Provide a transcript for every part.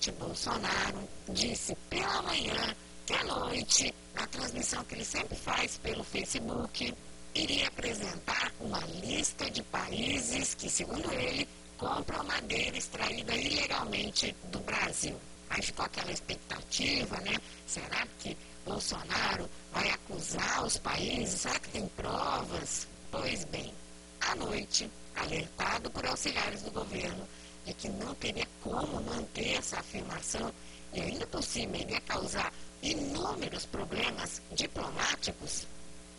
presidente Bolsonaro disse pela manhã que à noite, na transmissão que ele sempre faz pelo Facebook, iria apresentar uma lista de países que, segundo ele, compram madeira extraída ilegalmente do Brasil. Aí ficou aquela expectativa, né? Será que Bolsonaro vai acusar os países? Será que tem provas? Pois bem, à noite, alertado por auxiliares do governo de que não teria como manter essa afirmação e cima iria causar inúmeros problemas diplomáticos,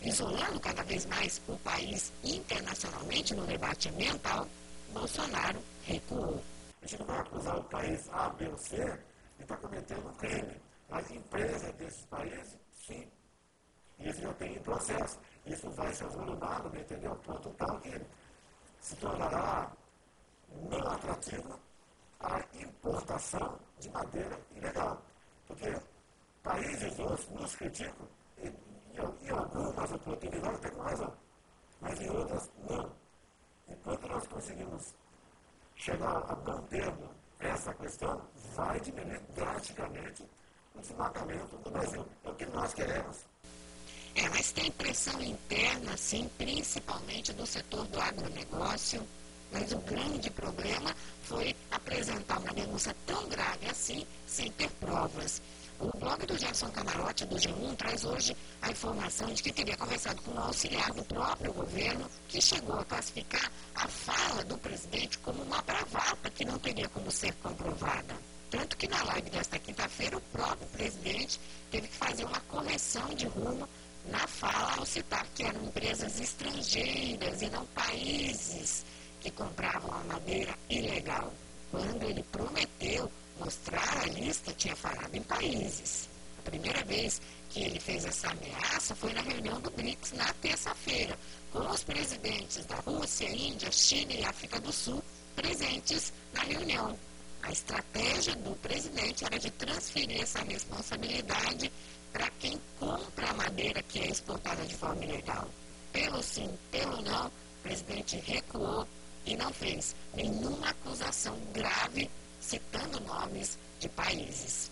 isolando cada vez mais o país internacionalmente no debate ambiental, Bolsonaro recuou. A gente não vai acusar o país A, B ou C de estar cometendo um crime. As empresas desses países, sim. Isso já tem em processo. Isso vai ser volumado, entendeu? Ponto tal que se tornará não atrativo a importação de madeira ilegal. Porque países outros nos criticam e, em algumas oportunidades com razão, mas em outras não. Enquanto nós conseguimos chegar a bom termo essa questão, vai diminuir drasticamente o desmatamento do Brasil. É o que nós queremos. É, mas tem pressão interna, sim, principalmente do setor do agronegócio. Mas o grande problema foi apresentar uma denúncia tão grave assim, sem ter provas. O blog do Gerson Camarote, do G1, traz hoje a informação de que teria conversado com um auxiliar do próprio governo, que chegou a classificar a fala do presidente como uma bravata que não teria como ser comprovada. Tanto que na live desta quinta-feira, o próprio presidente teve que fazer uma correção de rumo na fala ao citar que eram empresas estrangeiras e não países que compravam a madeira ilegal. Quando ele prometeu mostrar a lista, tinha falado em países. A primeira vez que ele fez essa ameaça foi na reunião do BRICS na terça-feira, com os presidentes da Rússia, Índia, China e África do Sul presentes na reunião. A estratégia do presidente era de transferir essa responsabilidade para quem compra a madeira que é exportada de forma ilegal. Pelo sim, pelo não, o presidente recuou e não fez nenhuma acusação grave citando nomes de países.